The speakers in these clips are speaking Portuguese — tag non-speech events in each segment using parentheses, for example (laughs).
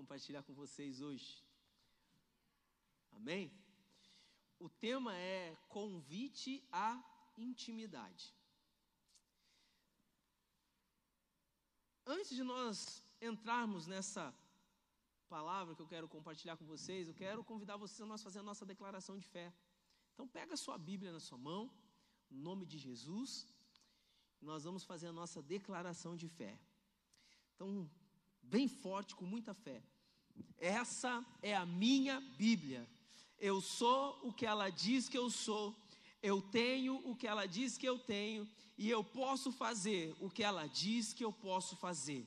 compartilhar com vocês hoje. Amém? O tema é convite à intimidade. Antes de nós entrarmos nessa palavra que eu quero compartilhar com vocês, eu quero convidar vocês a nós fazer a nossa declaração de fé. Então pega a sua Bíblia na sua mão, em nome de Jesus, nós vamos fazer a nossa declaração de fé. Então, bem forte, com muita fé. Essa é a minha Bíblia. Eu sou o que ela diz que eu sou, eu tenho o que ela diz que eu tenho, e eu posso fazer o que ela diz que eu posso fazer.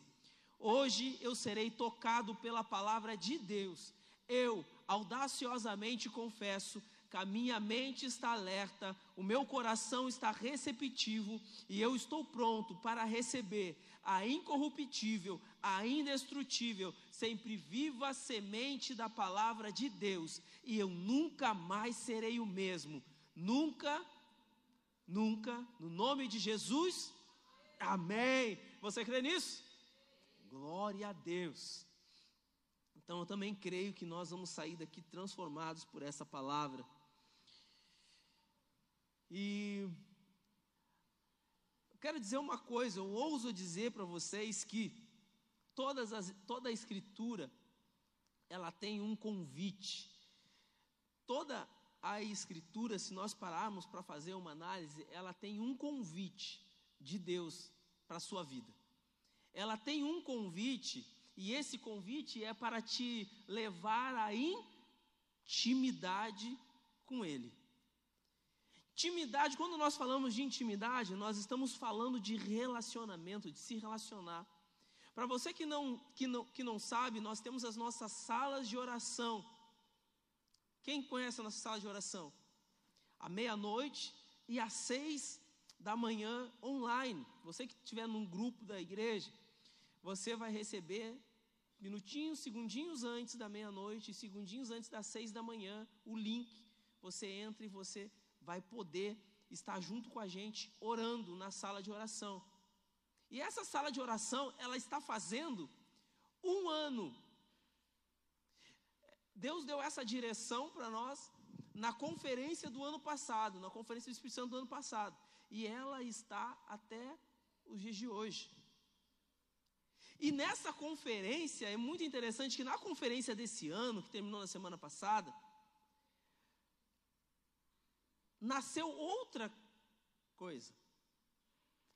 Hoje eu serei tocado pela palavra de Deus. Eu audaciosamente confesso que a minha mente está alerta, o meu coração está receptivo e eu estou pronto para receber a incorruptível, a indestrutível, sempre viva semente da palavra de Deus, e eu nunca mais serei o mesmo. Nunca, nunca, no nome de Jesus, amém. Você crê nisso? Glória a Deus. Então eu também creio que nós vamos sair daqui transformados por essa palavra. E quero dizer uma coisa, eu ouso dizer para vocês que todas as, toda a escritura ela tem um convite. Toda a escritura, se nós pararmos para fazer uma análise, ela tem um convite de Deus para a sua vida. Ela tem um convite, e esse convite é para te levar à intimidade com Ele. Intimidade, quando nós falamos de intimidade, nós estamos falando de relacionamento, de se relacionar. Para você que não, que, não, que não sabe, nós temos as nossas salas de oração. Quem conhece a nossa sala de oração? À meia-noite e às seis da manhã online. Você que estiver num grupo da igreja, você vai receber minutinhos, segundinhos antes da meia-noite, segundinhos antes das seis da manhã, o link. Você entra e você vai poder estar junto com a gente orando na sala de oração. E essa sala de oração, ela está fazendo um ano. Deus deu essa direção para nós na conferência do ano passado, na conferência do Espírito Santo do ano passado. E ela está até os dias de hoje. E nessa conferência, é muito interessante que na conferência desse ano, que terminou na semana passada, nasceu outra coisa.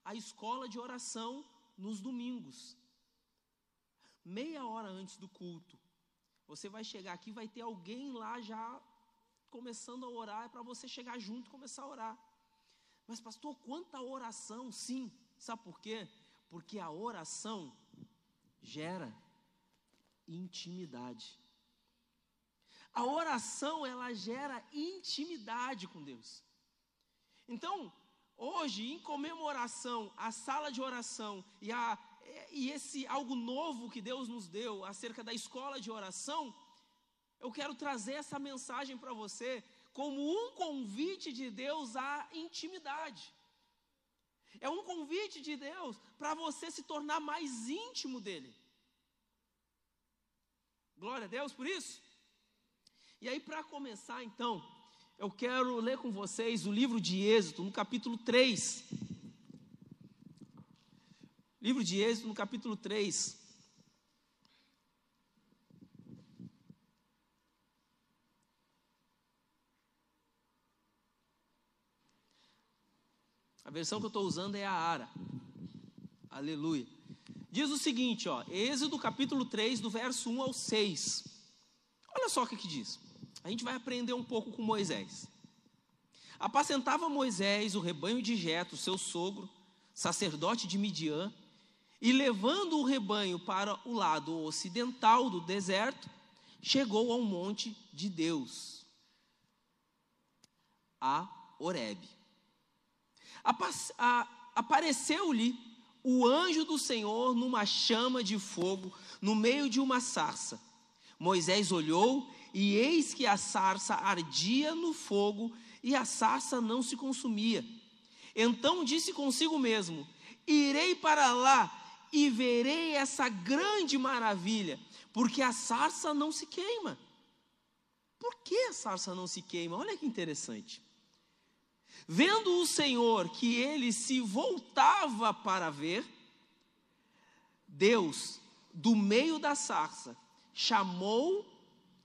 A escola de oração nos domingos. Meia hora antes do culto. Você vai chegar aqui, vai ter alguém lá já começando a orar, é para você chegar junto e começar a orar. Mas, pastor, quanta oração? Sim. Sabe por quê? Porque a oração gera intimidade. A oração, ela gera intimidade com Deus. Então, hoje, em comemoração à sala de oração e, a, e esse algo novo que Deus nos deu acerca da escola de oração, eu quero trazer essa mensagem para você como um convite de Deus à intimidade. É um convite de Deus para você se tornar mais íntimo dele. Glória a Deus por isso. E aí, para começar, então, eu quero ler com vocês o livro de Êxodo, no capítulo 3. Livro de Êxodo, no capítulo 3. A versão que eu estou usando é a Ara. Aleluia. Diz o seguinte, ó, Êxodo capítulo 3, do verso 1 ao 6. Olha só o que, que diz. A gente vai aprender um pouco com Moisés. Apacentava Moisés o rebanho de Jetro, seu sogro, sacerdote de Midian, e levando o rebanho para o lado ocidental do deserto, chegou ao monte de Deus, a Horebe. Apareceu-lhe o anjo do Senhor numa chama de fogo no meio de uma sarça. Moisés olhou e eis que a sarça ardia no fogo e a sarça não se consumia. Então disse consigo mesmo: Irei para lá e verei essa grande maravilha, porque a sarça não se queima. Por que a sarça não se queima? Olha que interessante. Vendo o Senhor que ele se voltava para ver, Deus, do meio da sarça, chamou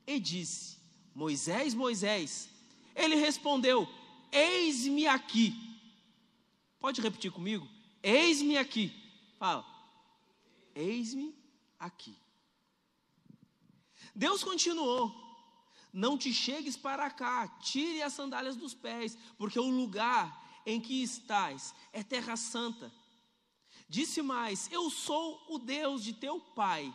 e disse: Moisés, Moisés. Ele respondeu: Eis-me aqui. Pode repetir comigo? Eis-me aqui. Fala. Eis-me aqui. Deus continuou: Não te chegues para cá, tire as sandálias dos pés, porque o lugar em que estás é terra santa. Disse mais: Eu sou o Deus de teu pai,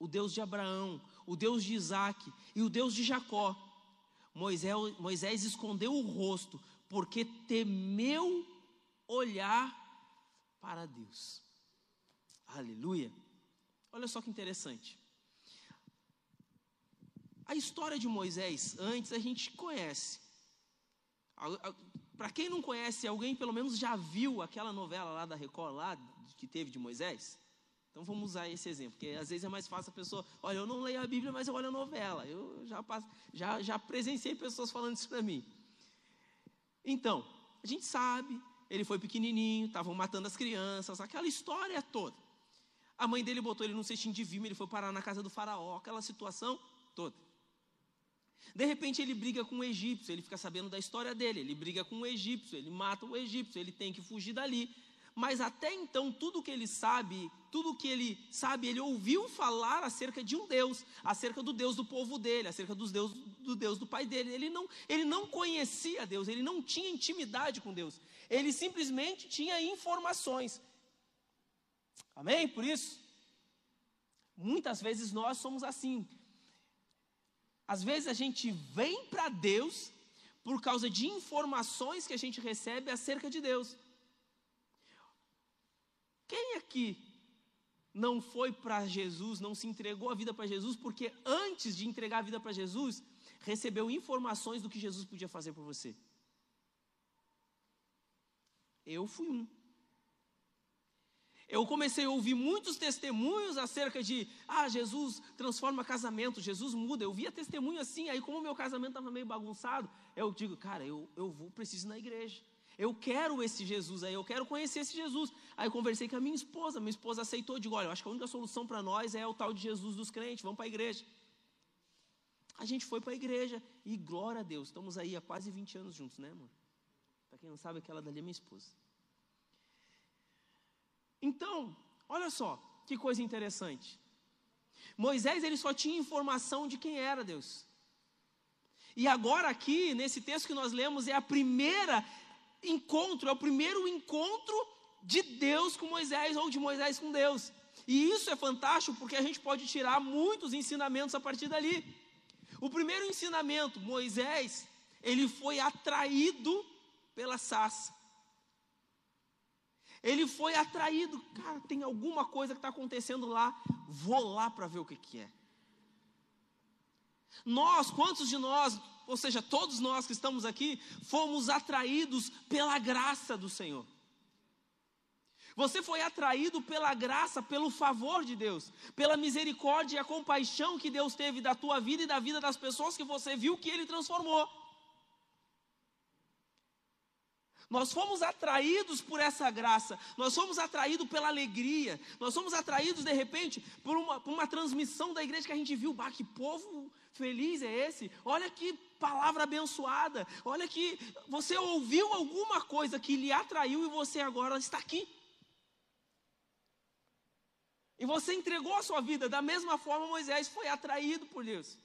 o Deus de Abraão, o Deus de Isaac e o Deus de Jacó. Moisés, Moisés escondeu o rosto, porque temeu olhar para Deus. Aleluia. Olha só que interessante. A história de Moisés, antes a gente conhece. Para quem não conhece, alguém pelo menos já viu aquela novela lá da Record, lá, que teve de Moisés? Então vamos usar esse exemplo, porque às vezes é mais fácil a pessoa, olha, eu não leio a Bíblia, mas eu olho a novela. Eu já, já, já presenciei pessoas falando isso para mim. Então, a gente sabe, ele foi pequenininho, estavam matando as crianças, aquela história toda. A mãe dele botou ele num cestinho de vime, ele foi parar na casa do faraó, aquela situação toda. De repente ele briga com o egípcio, ele fica sabendo da história dele, ele briga com o egípcio, ele mata o egípcio, ele tem que fugir dali mas até então tudo que ele sabe, tudo que ele sabe, ele ouviu falar acerca de um Deus, acerca do Deus do povo dele, acerca dos Deus, do Deus do pai dele. Ele não, ele não conhecia Deus, ele não tinha intimidade com Deus. Ele simplesmente tinha informações. Amém? Por isso, muitas vezes nós somos assim. Às vezes a gente vem para Deus por causa de informações que a gente recebe acerca de Deus. Quem aqui não foi para Jesus, não se entregou a vida para Jesus, porque antes de entregar a vida para Jesus, recebeu informações do que Jesus podia fazer por você? Eu fui um. Eu comecei a ouvir muitos testemunhos acerca de, ah, Jesus transforma casamento, Jesus muda. Eu via testemunho assim, aí como meu casamento estava meio bagunçado, eu digo, cara, eu, eu vou, preciso ir na igreja. Eu quero esse Jesus aí, eu quero conhecer esse Jesus. Aí eu conversei com a minha esposa, minha esposa aceitou, digo, olha, eu acho que a única solução para nós é o tal de Jesus dos crentes, vamos para a igreja. A gente foi para a igreja e glória a Deus, estamos aí há quase 20 anos juntos, né, amor? Para quem não sabe, aquela dali é minha esposa. Então, olha só, que coisa interessante. Moisés, ele só tinha informação de quem era Deus. E agora aqui, nesse texto que nós lemos, é a primeira encontro, é o primeiro encontro de Deus com Moisés ou de Moisés com Deus. E isso é fantástico porque a gente pode tirar muitos ensinamentos a partir dali. O primeiro ensinamento, Moisés, ele foi atraído pela sarça. Ele foi atraído, cara, tem alguma coisa que está acontecendo lá, vou lá para ver o que, que é. Nós, quantos de nós ou seja, todos nós que estamos aqui, fomos atraídos pela graça do Senhor. Você foi atraído pela graça, pelo favor de Deus, pela misericórdia e a compaixão que Deus teve da tua vida e da vida das pessoas que você viu que Ele transformou. Nós fomos atraídos por essa graça, nós fomos atraídos pela alegria, nós fomos atraídos de repente por uma, por uma transmissão da igreja que a gente viu, bah, que povo feliz é esse, olha que palavra abençoada, olha que você ouviu alguma coisa que lhe atraiu e você agora está aqui. E você entregou a sua vida, da mesma forma Moisés foi atraído por Deus.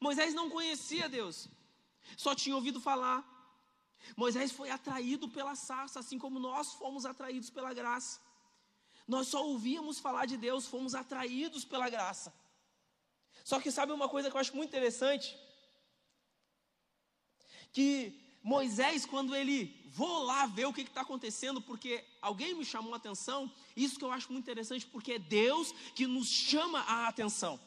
Moisés não conhecia Deus, só tinha ouvido falar. Moisés foi atraído pela sarça, assim como nós fomos atraídos pela graça. Nós só ouvíamos falar de Deus, fomos atraídos pela graça. Só que sabe uma coisa que eu acho muito interessante? Que Moisés, quando ele vou lá ver o que está acontecendo, porque alguém me chamou a atenção, isso que eu acho muito interessante, porque é Deus que nos chama a atenção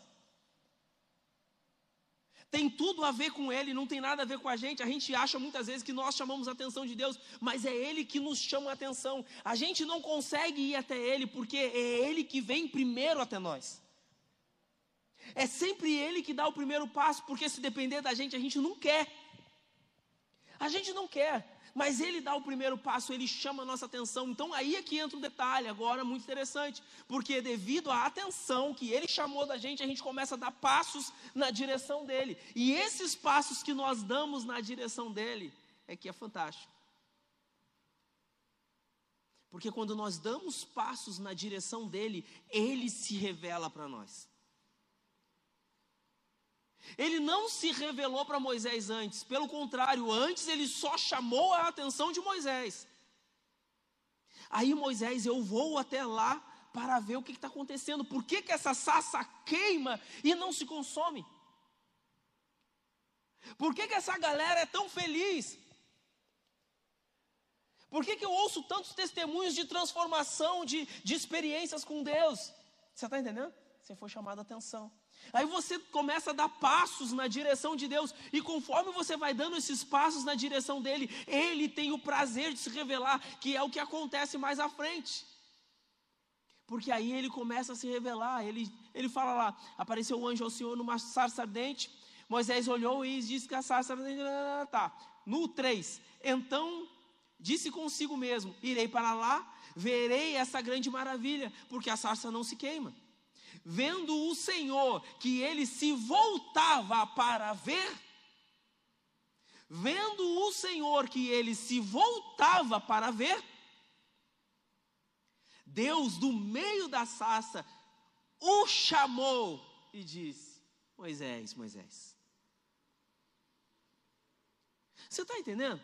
tem tudo a ver com Ele, não tem nada a ver com a gente. A gente acha muitas vezes que nós chamamos a atenção de Deus, mas é Ele que nos chama a atenção. A gente não consegue ir até Ele porque é Ele que vem primeiro até nós. É sempre Ele que dá o primeiro passo, porque se depender da gente, a gente não quer. A gente não quer, mas Ele dá o primeiro passo, Ele chama a nossa atenção. Então aí é que entra um detalhe agora muito interessante, porque devido à atenção que Ele chamou da gente, a gente começa a dar passos na direção dEle. E esses passos que nós damos na direção dEle é que é fantástico. Porque quando nós damos passos na direção dele, ele se revela para nós. Ele não se revelou para Moisés antes, pelo contrário, antes ele só chamou a atenção de Moisés. Aí Moisés, eu vou até lá para ver o que está acontecendo, por que, que essa sassa queima e não se consome? Por que, que essa galera é tão feliz? Por que, que eu ouço tantos testemunhos de transformação, de, de experiências com Deus? Você está entendendo? Você foi chamado a atenção. Aí você começa a dar passos na direção de Deus, e conforme você vai dando esses passos na direção dele, ele tem o prazer de se revelar, que é o que acontece mais à frente. Porque aí ele começa a se revelar, ele, ele fala lá: apareceu o anjo ao Senhor numa sarça ardente. Moisés olhou e disse que a sarça ardente. Tá. No 3, então Disse consigo mesmo: Irei para lá, verei essa grande maravilha, porque a sarça não se queima. Vendo o Senhor que ele se voltava para ver, vendo o Senhor que ele se voltava para ver, Deus do meio da sarça o chamou e disse: Moisés, Moisés. Você está entendendo?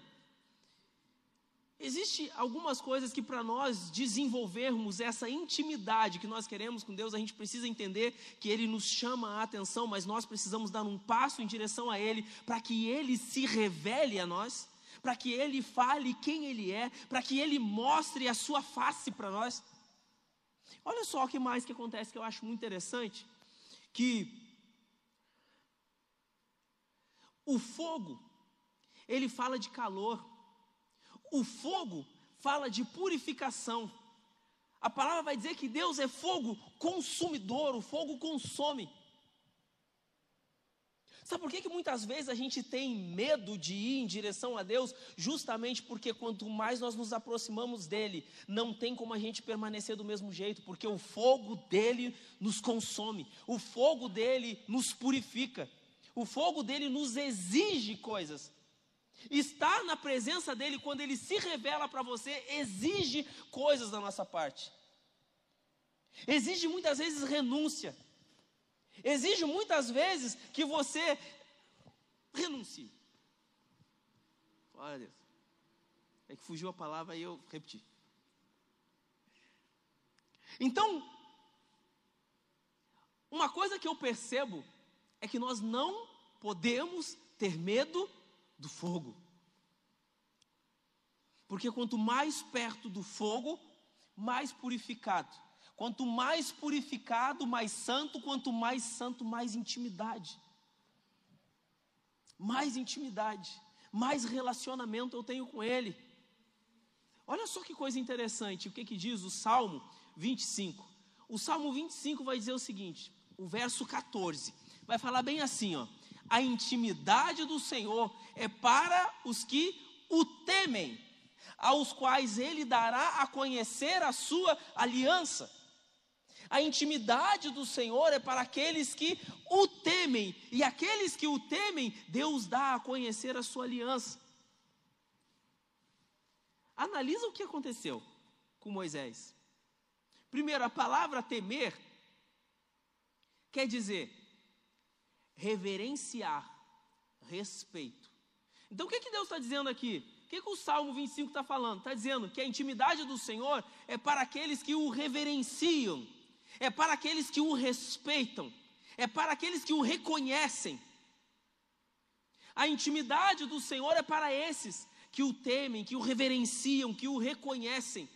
Existem algumas coisas que para nós desenvolvermos essa intimidade que nós queremos com Deus, a gente precisa entender que Ele nos chama a atenção, mas nós precisamos dar um passo em direção a Ele, para que Ele se revele a nós, para que Ele fale quem Ele é, para que Ele mostre a sua face para nós. Olha só o que mais que acontece que eu acho muito interessante, que o fogo, ele fala de calor, o fogo fala de purificação. A palavra vai dizer que Deus é fogo consumidor, o fogo consome. Sabe por que, que muitas vezes a gente tem medo de ir em direção a Deus? Justamente porque quanto mais nós nos aproximamos dele, não tem como a gente permanecer do mesmo jeito, porque o fogo dele nos consome, o fogo dele nos purifica, o fogo dele nos exige coisas. Estar na presença dele, quando ele se revela para você, exige coisas da nossa parte. Exige muitas vezes renúncia. Exige muitas vezes que você renuncie. Glória a Deus. É que fugiu a palavra e eu repeti. Então, uma coisa que eu percebo é que nós não podemos ter medo do fogo. Porque quanto mais perto do fogo, mais purificado. Quanto mais purificado, mais santo, quanto mais santo, mais intimidade. Mais intimidade, mais relacionamento eu tenho com Ele. Olha só que coisa interessante, o que, que diz o Salmo 25. O Salmo 25 vai dizer o seguinte, o verso 14, vai falar bem assim, ó a intimidade do Senhor é para os que o temem, aos quais ele dará a conhecer a sua aliança. A intimidade do Senhor é para aqueles que o temem, e aqueles que o temem, Deus dá a conhecer a sua aliança. Analisa o que aconteceu com Moisés. Primeiro, a palavra temer quer dizer reverenciar, respeito. Então o que, que Deus está dizendo aqui? O que, que o Salmo 25 está falando? Está dizendo que a intimidade do Senhor é para aqueles que o reverenciam, é para aqueles que o respeitam, é para aqueles que o reconhecem. A intimidade do Senhor é para esses que o temem, que o reverenciam, que o reconhecem.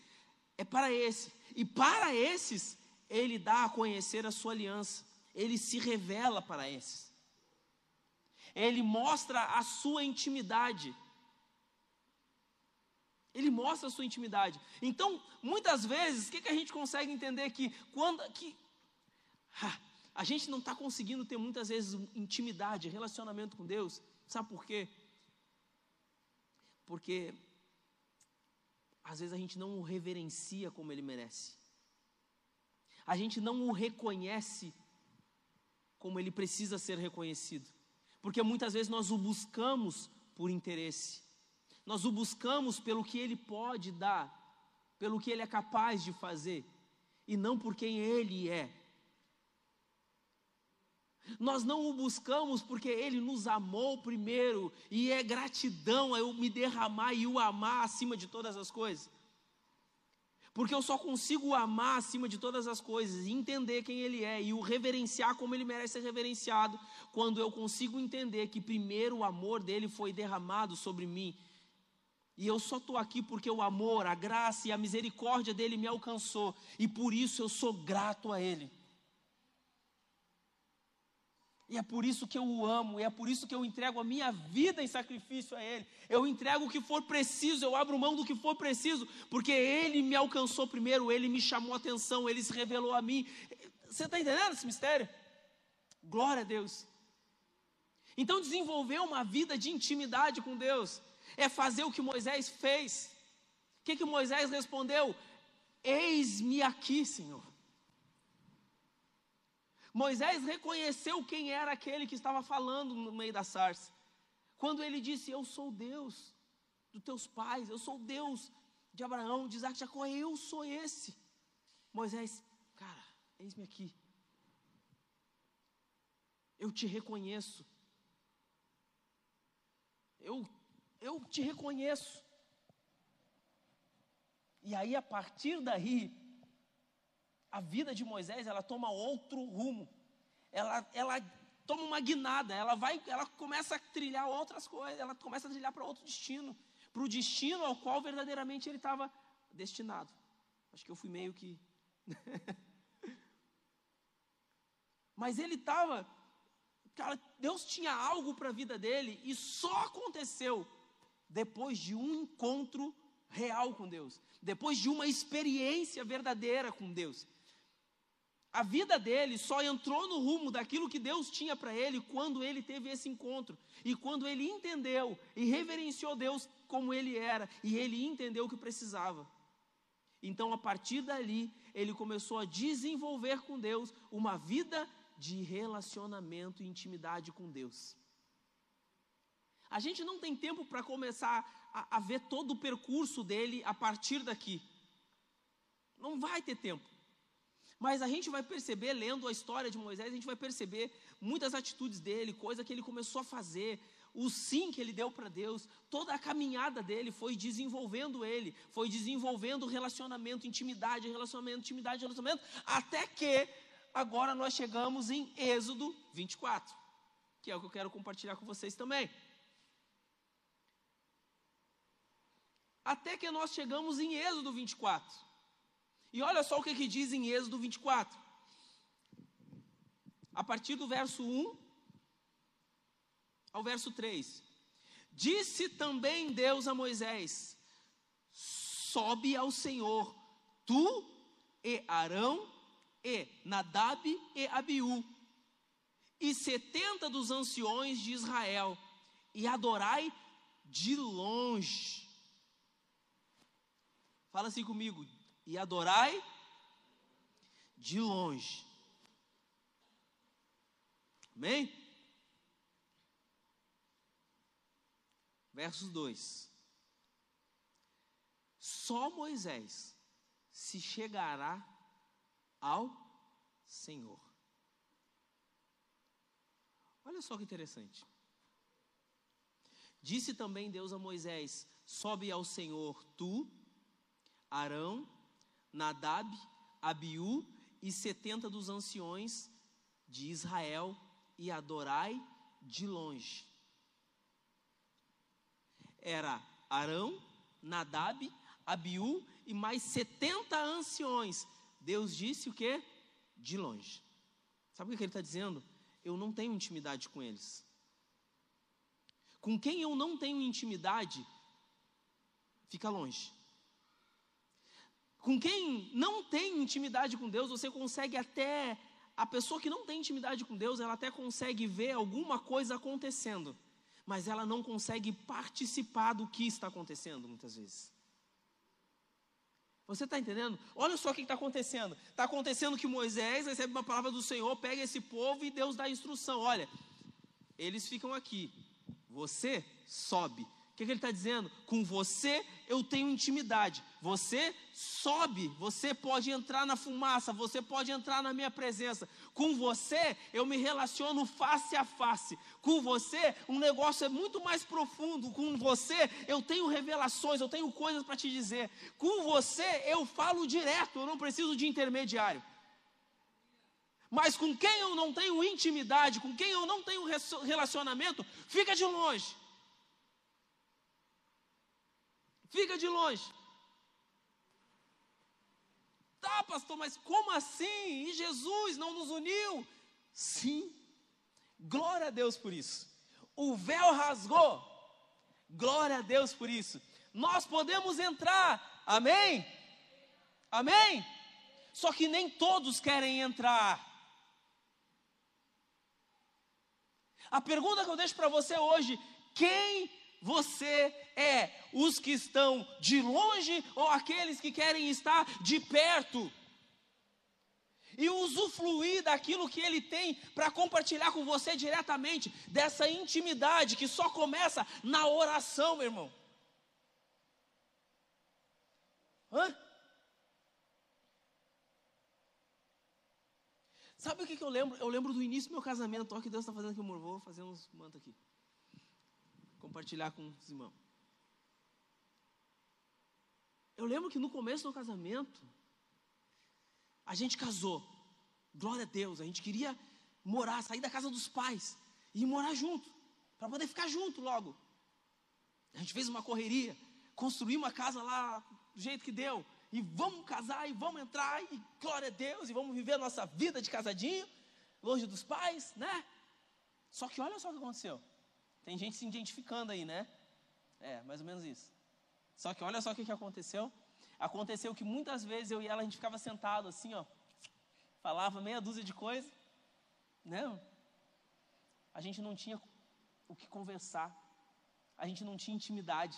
É para esse. E para esses, ele dá a conhecer a sua aliança. Ele se revela para esses ele mostra a sua intimidade. Ele mostra a sua intimidade. Então, muitas vezes, o que, que a gente consegue entender aqui? Quando, que, a gente não está conseguindo ter muitas vezes intimidade, relacionamento com Deus. Sabe por quê? Porque às vezes a gente não o reverencia como ele merece. A gente não o reconhece como ele precisa ser reconhecido. Porque muitas vezes nós o buscamos por interesse. Nós o buscamos pelo que ele pode dar, pelo que ele é capaz de fazer, e não por quem ele é. Nós não o buscamos porque Ele nos amou primeiro, e é gratidão eu me derramar e o amar acima de todas as coisas. Porque eu só consigo amar acima de todas as coisas, e entender quem Ele é e o reverenciar como Ele merece ser reverenciado, quando eu consigo entender que primeiro o amor dele foi derramado sobre mim. E eu só estou aqui porque o amor, a graça e a misericórdia dele me alcançou, e por isso eu sou grato a Ele. E é por isso que eu o amo, e é por isso que eu entrego a minha vida em sacrifício a Ele. Eu entrego o que for preciso, eu abro mão do que for preciso, porque Ele me alcançou primeiro, Ele me chamou a atenção, Ele se revelou a mim. Você está entendendo esse mistério? Glória a Deus. Então, desenvolver uma vida de intimidade com Deus é fazer o que Moisés fez. O que, que Moisés respondeu? Eis-me aqui, Senhor. Moisés reconheceu quem era aquele que estava falando no meio da sarça. Quando ele disse: Eu sou Deus dos teus pais, eu sou Deus de Abraão, de Isaac, de Jacó, eu sou esse. Moisés, cara, eis-me aqui. Eu te reconheço. Eu, eu te reconheço. E aí, a partir daí, a vida de Moisés ela toma outro rumo. Ela, ela toma uma guinada, ela vai, ela começa a trilhar outras coisas, ela começa a trilhar para outro destino, para o destino ao qual verdadeiramente ele estava destinado. Acho que eu fui meio que. (laughs) Mas ele estava, cara, Deus tinha algo para a vida dele e só aconteceu depois de um encontro real com Deus, depois de uma experiência verdadeira com Deus. A vida dele só entrou no rumo daquilo que Deus tinha para ele quando ele teve esse encontro. E quando ele entendeu e reverenciou Deus como ele era, e ele entendeu o que precisava. Então, a partir dali, ele começou a desenvolver com Deus uma vida de relacionamento e intimidade com Deus. A gente não tem tempo para começar a, a ver todo o percurso dele a partir daqui. Não vai ter tempo. Mas a gente vai perceber, lendo a história de Moisés, a gente vai perceber muitas atitudes dele, coisa que ele começou a fazer, o sim que ele deu para Deus, toda a caminhada dele foi desenvolvendo ele, foi desenvolvendo relacionamento, intimidade, relacionamento, intimidade, relacionamento, até que agora nós chegamos em Êxodo 24, que é o que eu quero compartilhar com vocês também. Até que nós chegamos em Êxodo 24. E olha só o que, que diz em Êxodo 24. A partir do verso 1 ao verso 3. Disse também Deus a Moisés: Sobe ao Senhor, tu e Arão e Nadab e Abiú, e setenta dos anciões de Israel, e adorai de longe. Fala assim comigo, e adorai de longe. Amém? Versos 2: Só Moisés se chegará ao Senhor. Olha só que interessante. Disse também Deus a Moisés: Sobe ao Senhor tu, Arão Nadab, Abiú e setenta dos anciões de Israel e adorai de longe. Era Arão, Nadab, Abiú e mais setenta anciões. Deus disse o que? De longe. Sabe o que ele está dizendo? Eu não tenho intimidade com eles. Com quem eu não tenho intimidade, fica longe. Com quem não tem intimidade com Deus, você consegue até a pessoa que não tem intimidade com Deus, ela até consegue ver alguma coisa acontecendo, mas ela não consegue participar do que está acontecendo muitas vezes. Você está entendendo? Olha só o que está acontecendo. Está acontecendo que Moisés recebe uma palavra do Senhor, pega esse povo e Deus dá a instrução. Olha, eles ficam aqui, você sobe o que, que ele está dizendo? Com você eu tenho intimidade. Você sobe, você pode entrar na fumaça, você pode entrar na minha presença. Com você eu me relaciono face a face. Com você um negócio é muito mais profundo. Com você eu tenho revelações, eu tenho coisas para te dizer. Com você eu falo direto, eu não preciso de intermediário. Mas com quem eu não tenho intimidade, com quem eu não tenho relacionamento, fica de longe. Fica de longe. Tá, pastor, mas como assim? E Jesus não nos uniu? Sim. Glória a Deus por isso. O véu rasgou. Glória a Deus por isso. Nós podemos entrar. Amém? Amém? Só que nem todos querem entrar. A pergunta que eu deixo para você hoje: quem você é? Os que estão de longe ou aqueles que querem estar de perto? E usufruir daquilo que ele tem para compartilhar com você diretamente, dessa intimidade que só começa na oração, meu irmão. Hã? Sabe o que, que eu lembro? Eu lembro do início do meu casamento. Olha que Deus está fazendo aqui, amor. Vou fazer uns mantos aqui compartilhar com os irmãos. Eu lembro que no começo do casamento, a gente casou. Glória a Deus, a gente queria morar, sair da casa dos pais e morar junto, para poder ficar junto logo. A gente fez uma correria, construiu uma casa lá do jeito que deu, e vamos casar, e vamos entrar, e glória a Deus, e vamos viver a nossa vida de casadinho, longe dos pais, né? Só que olha só o que aconteceu. Tem gente se identificando aí, né? É, mais ou menos isso. Só que olha só o que, que aconteceu. Aconteceu que muitas vezes eu e ela a gente ficava sentado assim, ó, falava meia dúzia de coisa, né? A gente não tinha o que conversar. A gente não tinha intimidade.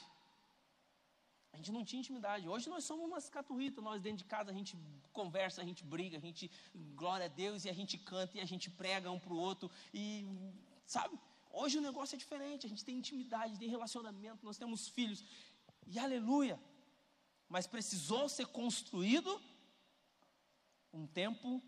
A gente não tinha intimidade. Hoje nós somos umas caturritas, nós dentro de casa a gente conversa, a gente briga, a gente glória a Deus e a gente canta e a gente prega um para o outro e sabe? Hoje o negócio é diferente, a gente tem intimidade, tem relacionamento, nós temos filhos. E aleluia! Mas precisou ser construído um tempo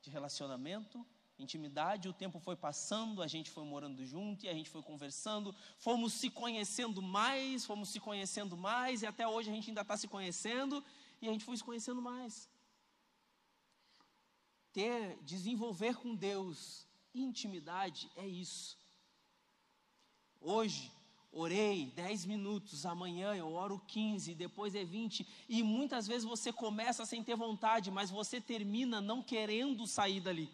de relacionamento, intimidade, o tempo foi passando, a gente foi morando junto e a gente foi conversando, fomos se conhecendo mais, fomos se conhecendo mais, e até hoje a gente ainda está se conhecendo, e a gente foi se conhecendo mais. Ter, desenvolver com Deus intimidade é isso. Hoje, orei 10 minutos, amanhã eu oro 15, depois é 20, e muitas vezes você começa sem ter vontade, mas você termina não querendo sair dali.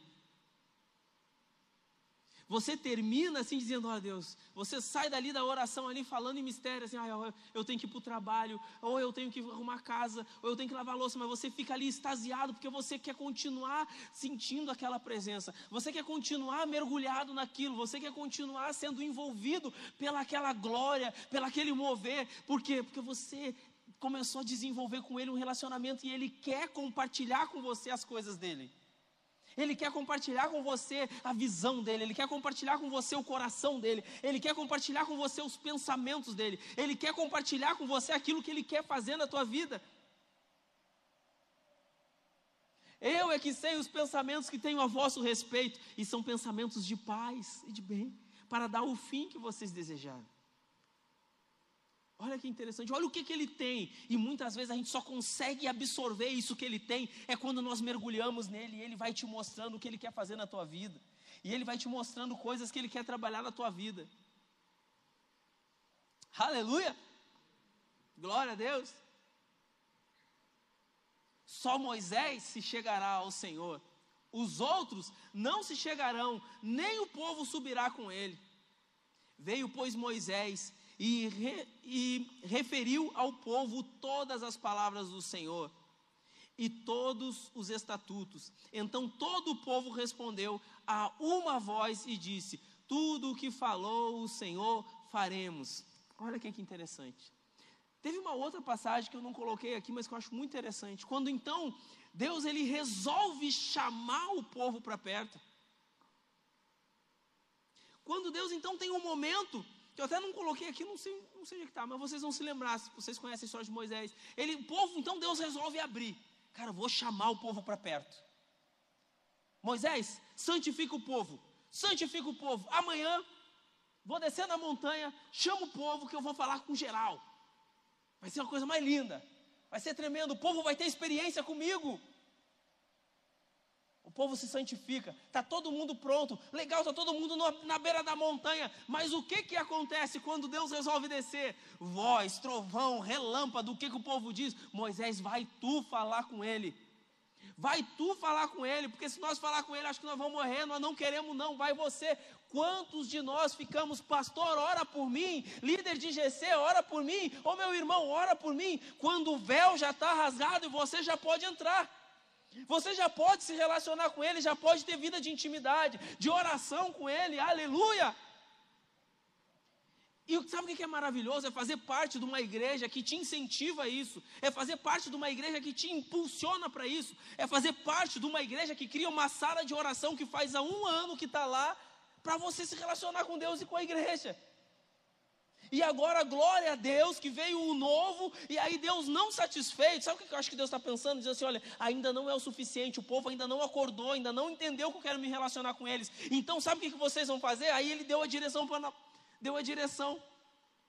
Você termina assim dizendo, ó oh, Deus, você sai dali da oração ali falando em mistério, assim, ah, eu tenho que ir para o trabalho, ou eu tenho que arrumar casa, ou eu tenho que lavar louça, mas você fica ali extasiado porque você quer continuar sentindo aquela presença, você quer continuar mergulhado naquilo, você quer continuar sendo envolvido pelaquela glória, pelaquele mover, por quê? Porque você começou a desenvolver com ele um relacionamento e ele quer compartilhar com você as coisas dele. Ele quer compartilhar com você a visão dele, ele quer compartilhar com você o coração dele, ele quer compartilhar com você os pensamentos dele, ele quer compartilhar com você aquilo que ele quer fazer na tua vida. Eu é que sei os pensamentos que tenho a vosso respeito, e são pensamentos de paz e de bem, para dar o fim que vocês desejaram. Olha que interessante, olha o que, que ele tem. E muitas vezes a gente só consegue absorver isso que ele tem é quando nós mergulhamos nele e ele vai te mostrando o que ele quer fazer na tua vida. E ele vai te mostrando coisas que ele quer trabalhar na tua vida. Aleluia! Glória a Deus! Só Moisés se chegará ao Senhor. Os outros não se chegarão, nem o povo subirá com ele. Veio, pois, Moisés e, re, e referiu ao povo todas as palavras do Senhor. e todos os estatutos. Então todo o povo respondeu a uma voz e disse: Tudo o que falou o Senhor faremos. Olha que interessante. Teve uma outra passagem que eu não coloquei aqui, mas que eu acho muito interessante. Quando então Deus ele resolve chamar o povo para perto. Quando Deus então tem um momento que eu até não coloquei aqui, não sei, não sei onde é está, mas vocês vão se lembrar, se vocês conhecem a história de Moisés. Ele, o povo, então Deus resolve abrir. Cara, vou chamar o povo para perto. Moisés, santifica o povo. Santifica o povo. Amanhã, vou descer na montanha, chama o povo que eu vou falar com geral. Vai ser uma coisa mais linda. Vai ser tremendo. O povo vai ter experiência comigo. Povo se santifica, está todo mundo pronto, legal, está todo mundo na beira da montanha, mas o que, que acontece quando Deus resolve descer? Voz, trovão, relâmpago, o que, que o povo diz? Moisés, vai tu falar com ele, vai tu falar com ele, porque se nós falar com ele, acho que nós vamos morrer, nós não queremos, não, vai você. Quantos de nós ficamos, pastor, ora por mim, líder de GC, ora por mim, ou meu irmão, ora por mim, quando o véu já está rasgado e você já pode entrar. Você já pode se relacionar com Ele, já pode ter vida de intimidade, de oração com Ele, aleluia. E sabe o que é maravilhoso? É fazer parte de uma igreja que te incentiva a isso, é fazer parte de uma igreja que te impulsiona para isso, é fazer parte de uma igreja que cria uma sala de oração que faz há um ano que está lá, para você se relacionar com Deus e com a igreja. E agora, glória a Deus, que veio o novo, e aí Deus não satisfeito. Sabe o que eu acho que Deus está pensando? Diz assim: olha, ainda não é o suficiente, o povo ainda não acordou, ainda não entendeu que eu quero me relacionar com eles. Então, sabe o que, que vocês vão fazer? Aí ele deu a direção para deu a direção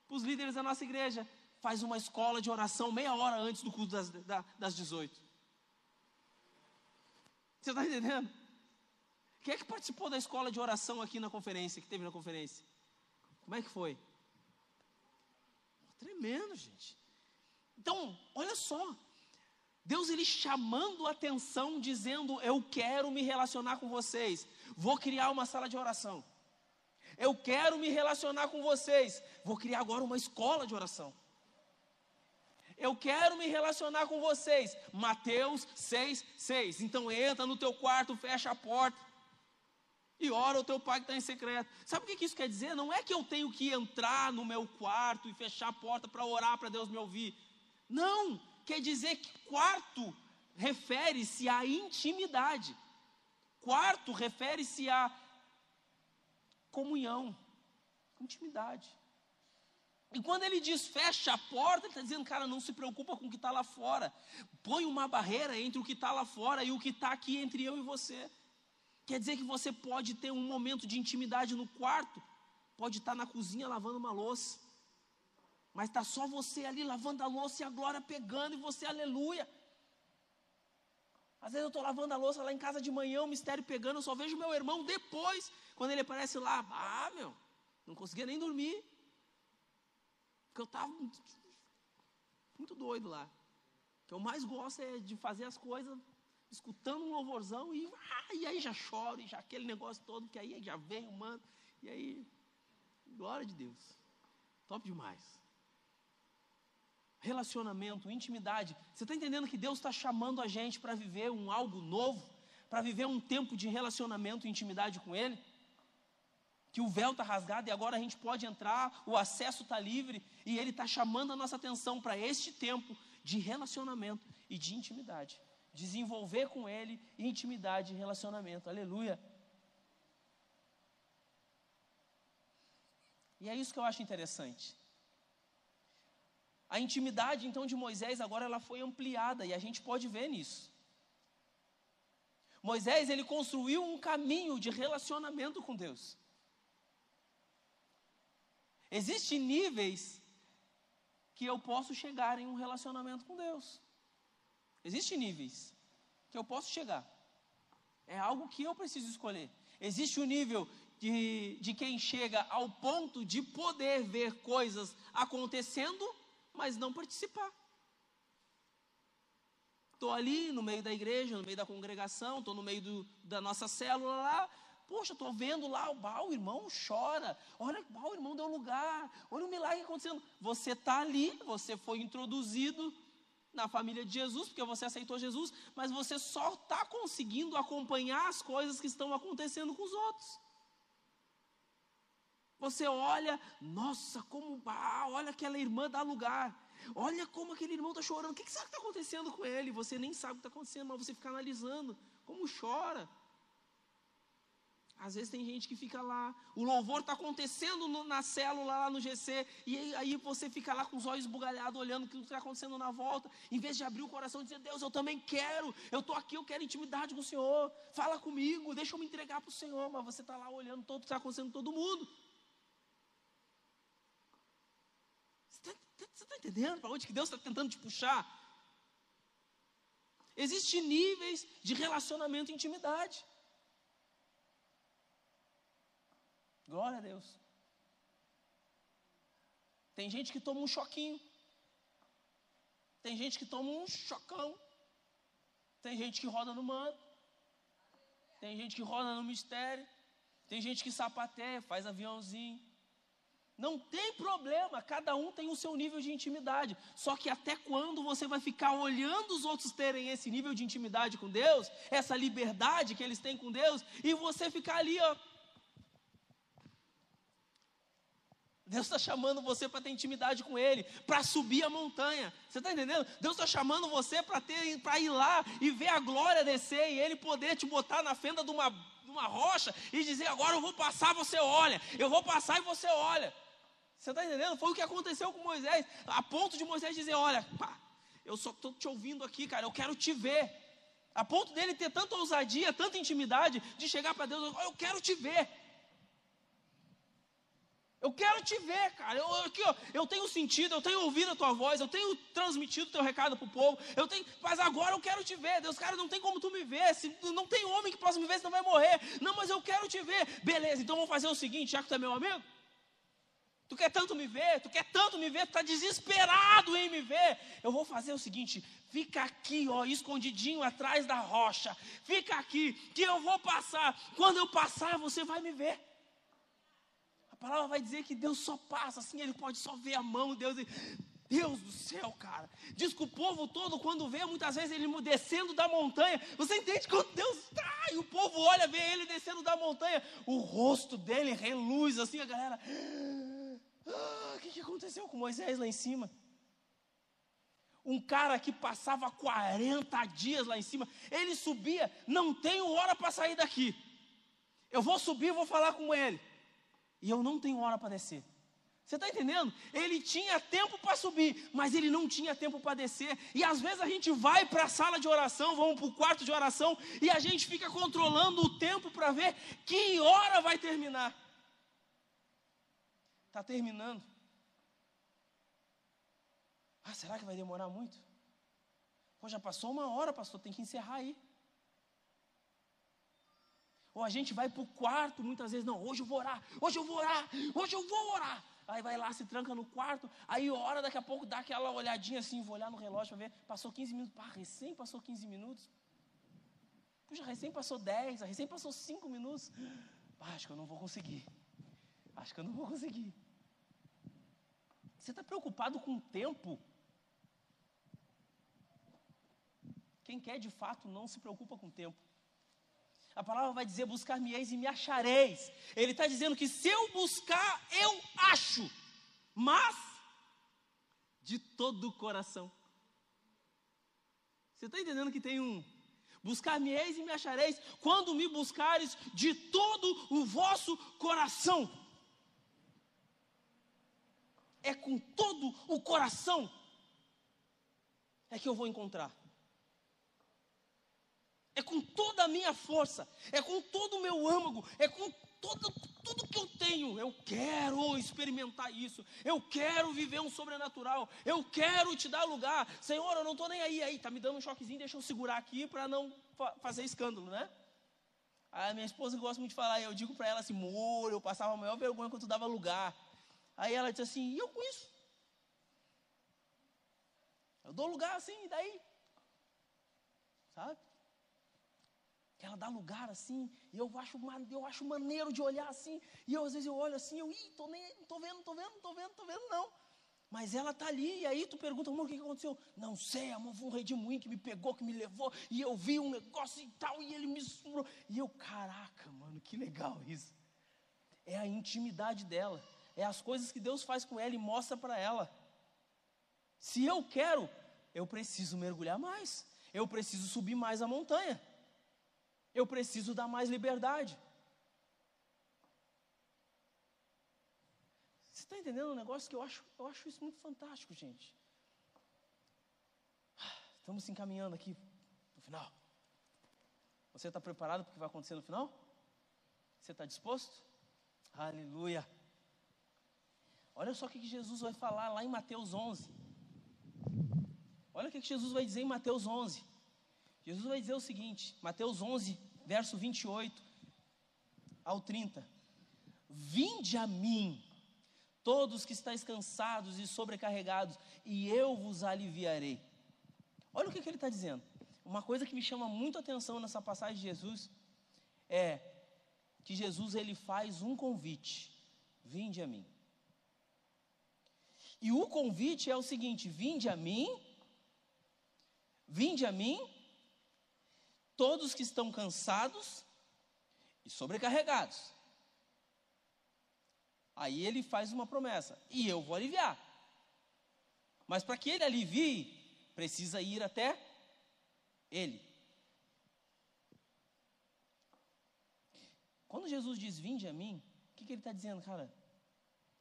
para os líderes da nossa igreja. Faz uma escola de oração meia hora antes do culto das, das 18. Você está entendendo? Quem é que participou da escola de oração aqui na conferência, que teve na conferência? Como é que foi? Tremendo, gente. Então, olha só. Deus ele chamando a atenção, dizendo: Eu quero me relacionar com vocês. Vou criar uma sala de oração. Eu quero me relacionar com vocês. Vou criar agora uma escola de oração. Eu quero me relacionar com vocês. Mateus 6, 6. Então entra no teu quarto, fecha a porta e ora o teu pai que está em secreto. Sabe o que isso quer dizer? Não é que eu tenho que entrar no meu quarto e fechar a porta para orar para Deus me ouvir. Não, quer dizer que quarto refere-se à intimidade. Quarto refere-se à comunhão, intimidade. E quando ele diz fecha a porta, ele está dizendo, cara, não se preocupa com o que está lá fora. Põe uma barreira entre o que está lá fora e o que está aqui entre eu e você. Quer dizer que você pode ter um momento de intimidade no quarto, pode estar na cozinha lavando uma louça, mas está só você ali lavando a louça e a glória pegando e você, aleluia. Às vezes eu estou lavando a louça lá em casa de manhã, o mistério pegando, eu só vejo meu irmão depois, quando ele aparece lá, ah, meu, não conseguia nem dormir, porque eu estava muito, doido lá. O que eu mais gosto é de fazer as coisas escutando um louvorzão e, ah, e aí já choro, e já aquele negócio todo, que aí já vem o e aí, glória de Deus, top demais. Relacionamento, intimidade. Você está entendendo que Deus está chamando a gente para viver um algo novo, para viver um tempo de relacionamento e intimidade com Ele? Que o véu está rasgado e agora a gente pode entrar, o acesso está livre, e Ele está chamando a nossa atenção para este tempo de relacionamento e de intimidade desenvolver com Ele intimidade e relacionamento. Aleluia. E é isso que eu acho interessante. A intimidade então de Moisés agora ela foi ampliada e a gente pode ver nisso. Moisés ele construiu um caminho de relacionamento com Deus. Existem níveis que eu posso chegar em um relacionamento com Deus. Existem níveis que eu posso chegar. É algo que eu preciso escolher. Existe o um nível de, de quem chega ao ponto de poder ver coisas acontecendo, mas não participar. Estou ali no meio da igreja, no meio da congregação, estou no meio do, da nossa célula lá. Poxa, estou vendo lá, o, irmão chora. Olha, o irmão deu lugar. Olha o milagre acontecendo. Você está ali, você foi introduzido na família de Jesus, porque você aceitou Jesus, mas você só está conseguindo acompanhar as coisas que estão acontecendo com os outros. Você olha, nossa, como, ah, olha aquela irmã dá lugar. Olha como aquele irmão está chorando. O que, que será que está acontecendo com ele? Você nem sabe o que está acontecendo, mas você fica analisando como chora. Às vezes tem gente que fica lá, o louvor está acontecendo no, na célula lá no GC, e aí, aí, você fica lá com os olhos bugalhados, olhando o que está acontecendo na volta, em vez de abrir o coração e dizer, Deus, eu também quero, eu estou aqui, eu quero intimidade com o Senhor, fala comigo, deixa eu me entregar para o Senhor, mas você está lá olhando todo o que está acontecendo todo mundo. Você está tá entendendo para onde que Deus está tentando te puxar? Existem níveis de relacionamento e intimidade. Glória a Deus. Tem gente que toma um choquinho. Tem gente que toma um chocão. Tem gente que roda no manto. Tem gente que roda no mistério. Tem gente que sapateia, faz aviãozinho. Não tem problema, cada um tem o seu nível de intimidade. Só que até quando você vai ficar olhando os outros terem esse nível de intimidade com Deus, essa liberdade que eles têm com Deus, e você ficar ali, ó, Deus está chamando você para ter intimidade com Ele, para subir a montanha. Você está entendendo? Deus está chamando você para ir lá e ver a glória descer e Ele poder te botar na fenda de uma, de uma rocha e dizer: agora eu vou passar, você olha. Eu vou passar e você olha. Você está entendendo? Foi o que aconteceu com Moisés, a ponto de Moisés dizer: olha, pá, eu só estou te ouvindo aqui, cara, eu quero te ver. A ponto dele ter tanta ousadia, tanta intimidade, de chegar para Deus: eu quero te ver. Eu quero te ver, cara. Eu, aqui, ó, eu tenho sentido, eu tenho ouvido a tua voz, eu tenho transmitido o teu recado para o povo. Eu tenho, mas agora eu quero te ver. Deus, cara, não tem como tu me ver. Se, não tem homem que possa me ver, senão vai morrer. Não, mas eu quero te ver. Beleza, então vamos fazer o seguinte, já que tu é meu amigo. Tu quer tanto me ver, tu quer tanto me ver, tu está desesperado em me ver. Eu vou fazer o seguinte: fica aqui, ó, escondidinho atrás da rocha. Fica aqui, que eu vou passar. Quando eu passar, você vai me ver. A palavra vai dizer que Deus só passa assim, ele pode só ver a mão de Deus. Deus do céu, cara. Diz que o povo todo, quando vê, muitas vezes ele descendo da montanha. Você entende quando Deus está? E o povo olha, vê ele descendo da montanha. O rosto dele reluz assim, a galera. Ah, o que, que aconteceu com Moisés lá em cima? Um cara que passava 40 dias lá em cima, ele subia, não tenho hora para sair daqui. Eu vou subir, vou falar com ele e eu não tenho hora para descer. Você está entendendo? Ele tinha tempo para subir, mas ele não tinha tempo para descer. E às vezes a gente vai para a sala de oração, vamos para o quarto de oração, e a gente fica controlando o tempo para ver que hora vai terminar. Está terminando. Ah, será que vai demorar muito? Pô, já passou uma hora, pastor, tem que encerrar aí. Ou a gente vai para o quarto, muitas vezes, não, hoje eu vou orar, hoje eu vou orar, hoje eu vou orar. Aí vai lá, se tranca no quarto, aí ora, daqui a pouco dá aquela olhadinha assim, vou olhar no relógio para ver, passou 15 minutos, pá, recém passou 15 minutos. Puxa, recém passou 10, recém passou 5 minutos. Pá, acho que eu não vou conseguir. Acho que eu não vou conseguir. Você está preocupado com o tempo? Quem quer de fato não se preocupa com o tempo. A palavra vai dizer: buscar-me-eis e me achareis. Ele está dizendo que se eu buscar, eu acho, mas de todo o coração. Você está entendendo que tem um buscar-me-eis e me achareis quando me buscares de todo o vosso coração. É com todo o coração é que eu vou encontrar é com toda a minha força, é com todo o meu âmago, é com todo, tudo que eu tenho. Eu quero experimentar isso, eu quero viver um sobrenatural, eu quero te dar lugar. Senhor, eu não estou nem aí, aí, tá me dando um choquezinho, deixa eu segurar aqui para não fa fazer escândalo, né? A minha esposa gosta muito de falar, eu digo para ela assim, amor, eu passava a maior vergonha quando tu dava lugar. Aí ela diz assim, e eu com isso? Eu dou lugar assim, e daí? Sabe? Ela dá lugar assim, e eu acho, eu acho maneiro de olhar assim, e eu às vezes eu olho assim, eu, ih, tô nem, não tô vendo, não tô vendo, não tô vendo, não tô vendo, não. Mas ela tá ali, e aí tu pergunta, amor, o que, aconteceu? Não sei, amor, foi um redemoinho que me pegou, que me levou, e eu vi um negócio e tal, e ele me surou. E eu, caraca, mano, que legal isso. É a intimidade dela, é as coisas que Deus faz com ela e mostra para ela. Se eu quero, eu preciso mergulhar mais, eu preciso subir mais a montanha, eu preciso dar mais liberdade. Você está entendendo um negócio que eu acho, eu acho isso muito fantástico, gente. Estamos se encaminhando aqui no final. Você está preparado para o que vai acontecer no final? Você está disposto? Aleluia. Olha só o que Jesus vai falar lá em Mateus 11. Olha o que Jesus vai dizer em Mateus 11. Jesus vai dizer o seguinte, Mateus 11, verso 28 ao 30. Vinde a mim, todos que estáis cansados e sobrecarregados, e eu vos aliviarei. Olha o que, que ele está dizendo. Uma coisa que me chama muito a atenção nessa passagem de Jesus é que Jesus ele faz um convite: vinde a mim. E o convite é o seguinte: vinde a mim, vinde a mim, todos que estão cansados e sobrecarregados. Aí ele faz uma promessa: e eu vou aliviar. Mas para que ele alivie, precisa ir até ele. Quando Jesus diz: Vinde a mim, o que, que ele está dizendo, cara?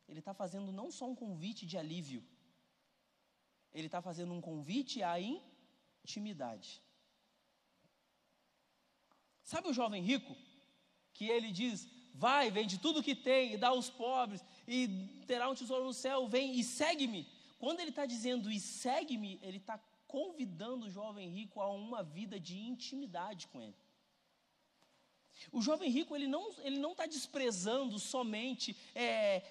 Ele está fazendo não só um convite de alívio, ele está fazendo um convite à intimidade. Sabe o jovem rico? Que ele diz: Vai, vende tudo que tem e dá aos pobres, e terá um tesouro no céu, vem e segue-me. Quando ele está dizendo e segue-me, ele está convidando o jovem rico a uma vida de intimidade com ele. O jovem rico ele não ele não está desprezando somente é,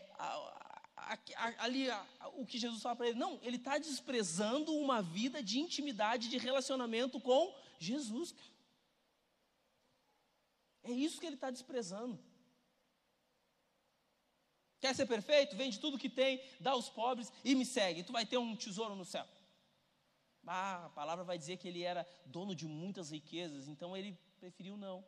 ali o que Jesus fala para ele. Não, ele está desprezando uma vida de intimidade, de relacionamento com Jesus. É isso que ele está desprezando. Quer ser perfeito? Vende tudo que tem, dá aos pobres e me segue. Tu vai ter um tesouro no céu. Ah, a palavra vai dizer que ele era dono de muitas riquezas, então ele preferiu não.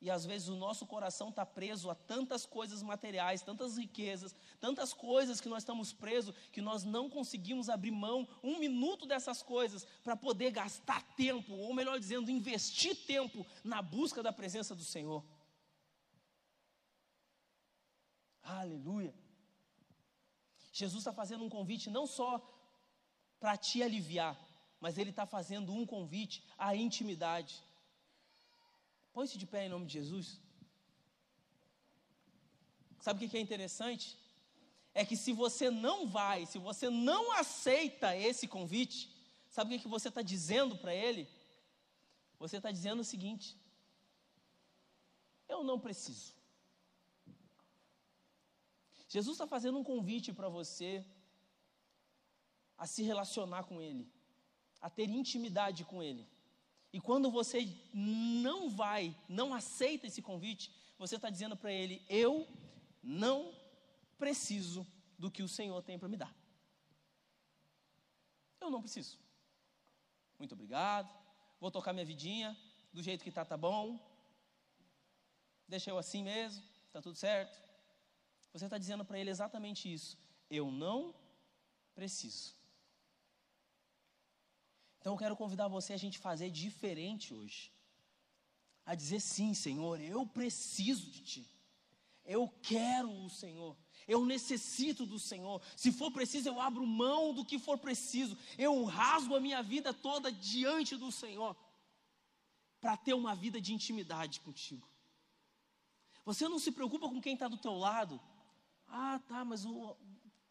E às vezes o nosso coração está preso a tantas coisas materiais, tantas riquezas, tantas coisas que nós estamos presos, que nós não conseguimos abrir mão um minuto dessas coisas para poder gastar tempo, ou melhor dizendo, investir tempo na busca da presença do Senhor. Aleluia. Jesus está fazendo um convite não só para te aliviar, mas Ele está fazendo um convite à intimidade. Põe-se de pé em nome de Jesus. Sabe o que é interessante? É que se você não vai, se você não aceita esse convite, sabe o que você está dizendo para Ele? Você está dizendo o seguinte: eu não preciso. Jesus está fazendo um convite para você a se relacionar com Ele, a ter intimidade com Ele. E quando você não vai, não aceita esse convite, você está dizendo para Ele: Eu não preciso do que o Senhor tem para me dar. Eu não preciso. Muito obrigado. Vou tocar minha vidinha do jeito que está, tá bom. Deixa eu assim mesmo, está tudo certo. Você está dizendo para ele exatamente isso. Eu não preciso. Então eu quero convidar você a gente fazer diferente hoje. A dizer sim, Senhor, eu preciso de Ti. Eu quero o Senhor. Eu necessito do Senhor. Se for preciso, eu abro mão do que for preciso. Eu rasgo a minha vida toda diante do Senhor. Para ter uma vida de intimidade contigo. Você não se preocupa com quem está do teu lado. Ah, tá, mas o,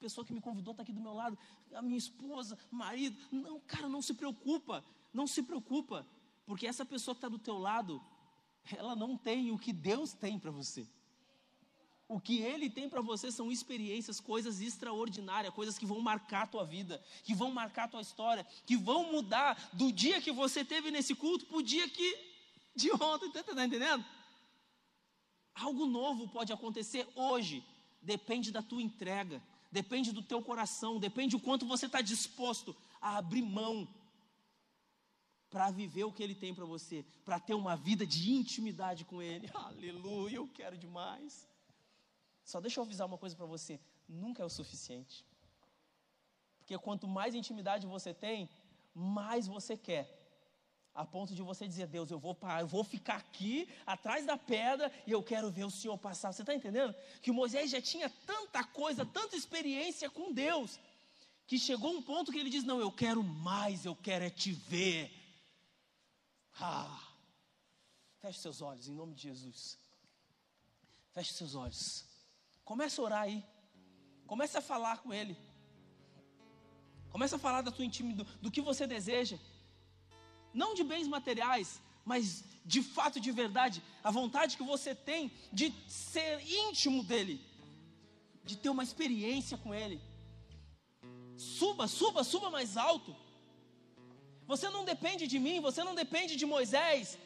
pessoa que me convidou está aqui do meu lado, a minha esposa, marido. Não, cara, não se preocupa, não se preocupa, porque essa pessoa que está do teu lado, ela não tem o que Deus tem para você. O que Ele tem para você são experiências, coisas extraordinárias, coisas que vão marcar a tua vida, que vão marcar a tua história, que vão mudar do dia que você teve nesse culto para o dia que de ontem, está tá entendendo? Algo novo pode acontecer hoje, depende da tua entrega, depende do teu coração, depende o quanto você está disposto a abrir mão para viver o que Ele tem para você, para ter uma vida de intimidade com Ele. (laughs) Aleluia, eu quero demais. Só deixa eu avisar uma coisa para você: nunca é o suficiente. Porque quanto mais intimidade você tem, mais você quer. A ponto de você dizer, Deus, eu vou, eu vou ficar aqui atrás da pedra e eu quero ver o Senhor passar. Você está entendendo? Que Moisés já tinha tanta coisa, tanta experiência com Deus, que chegou um ponto que ele diz: Não, eu quero mais, eu quero é te ver. Ah, feche seus olhos em nome de Jesus. Feche seus olhos. Comece a orar aí. Comece a falar com Ele. Comece a falar da tua intimidade, do que você deseja. Não de bens materiais, mas de fato, de verdade, a vontade que você tem de ser íntimo dele, de ter uma experiência com ele. Suba, suba, suba mais alto. Você não depende de mim, você não depende de Moisés,